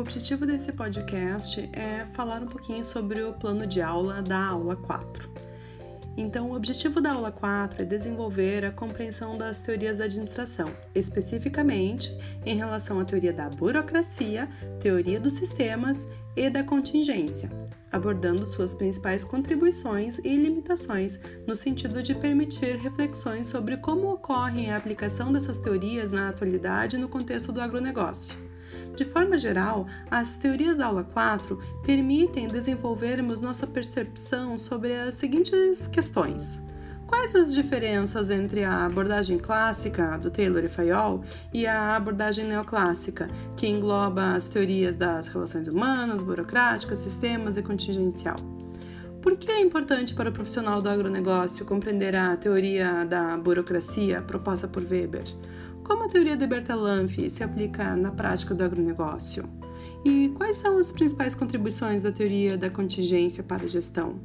objetivo desse podcast é falar um pouquinho sobre o plano de aula da aula 4. Então, o objetivo da aula 4 é desenvolver a compreensão das teorias da administração, especificamente em relação à teoria da burocracia, teoria dos sistemas e da contingência, abordando suas principais contribuições e limitações, no sentido de permitir reflexões sobre como ocorre a aplicação dessas teorias na atualidade no contexto do agronegócio. De forma geral, as teorias da aula 4 permitem desenvolvermos nossa percepção sobre as seguintes questões. Quais as diferenças entre a abordagem clássica do Taylor e Fayol e a abordagem neoclássica, que engloba as teorias das relações humanas, burocráticas, sistemas e contingencial? Por que é importante para o profissional do agronegócio compreender a teoria da burocracia proposta por Weber? Como a teoria de Bertalanffy se aplica na prática do agronegócio? E quais são as principais contribuições da teoria da contingência para a gestão?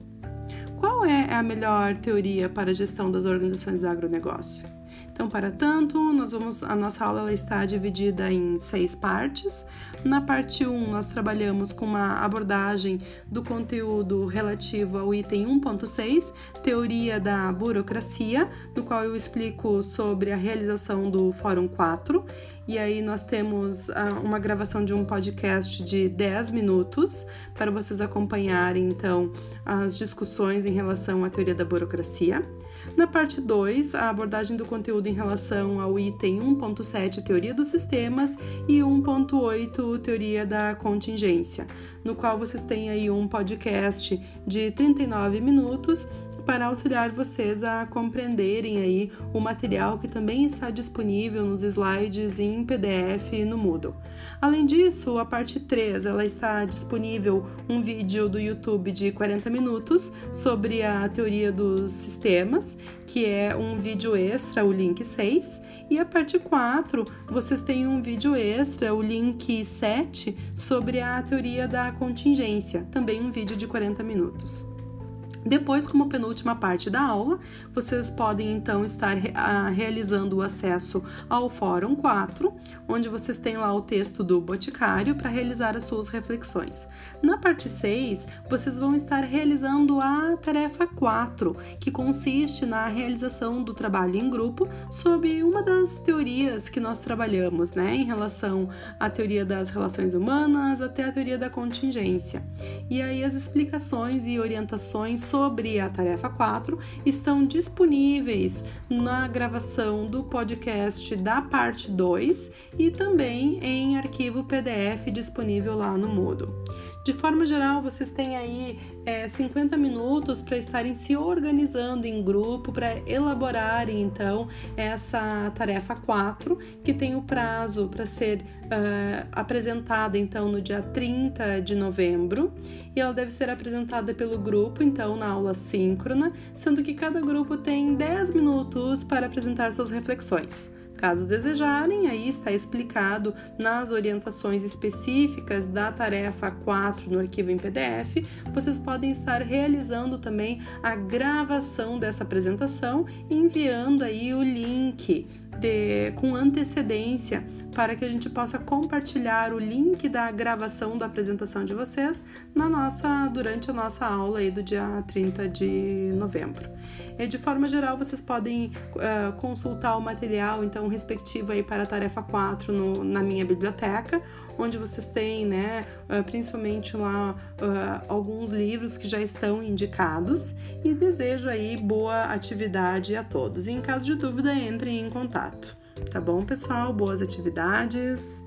Qual é a melhor teoria para a gestão das organizações do agronegócio? Então, para tanto, nós vamos a nossa aula está dividida em seis partes. Na parte 1, nós trabalhamos com uma abordagem do conteúdo relativo ao item 1.6, teoria da burocracia, no qual eu explico sobre a realização do Fórum 4. E aí nós temos uh, uma gravação de um podcast de 10 minutos para vocês acompanharem então as discussões em relação à teoria da burocracia. Na parte 2, a abordagem do conteúdo em relação ao item 1.7, teoria dos sistemas, e 1.8, teoria da contingência, no qual vocês têm aí um podcast de 39 minutos para auxiliar vocês a compreenderem aí o material que também está disponível nos slides em PDF no Moodle. Além disso, a parte 3, ela está disponível um vídeo do YouTube de 40 minutos sobre a teoria dos sistemas, que é um vídeo extra, o link 6, e a parte 4, vocês têm um vídeo extra, o link 7, sobre a teoria da contingência, também um vídeo de 40 minutos. Depois, como penúltima parte da aula, vocês podem então estar uh, realizando o acesso ao Fórum 4, onde vocês têm lá o texto do Boticário para realizar as suas reflexões. Na parte 6, vocês vão estar realizando a tarefa 4, que consiste na realização do trabalho em grupo sob uma das teorias que nós trabalhamos, né, em relação à teoria das relações humanas até a teoria da contingência. E aí as explicações e orientações sobre a tarefa 4 estão disponíveis na gravação do podcast da parte 2 e também em arquivo PDF disponível lá no Moodle. De forma geral, vocês têm aí é, 50 minutos para estarem se organizando em grupo para elaborarem então essa tarefa 4, que tem o prazo para ser uh, apresentada então no dia 30 de novembro, e ela deve ser apresentada pelo grupo então na aula síncrona, sendo que cada grupo tem 10 minutos para apresentar suas reflexões. Caso desejarem, aí está explicado nas orientações específicas da tarefa 4 no arquivo em PDF, vocês podem estar realizando também a gravação dessa apresentação, enviando aí o link de, com antecedência para que a gente possa compartilhar o link da gravação da apresentação de vocês na nossa durante a nossa aula aí do dia 30 de novembro. E de forma geral, vocês podem uh, consultar o material então respectivo aí para a tarefa 4 no, na minha biblioteca, onde vocês têm, né, uh, principalmente lá uh, alguns livros que já estão indicados e desejo aí boa atividade a todos. E em caso de dúvida, entrem em contato. Tá bom, pessoal? Boas atividades.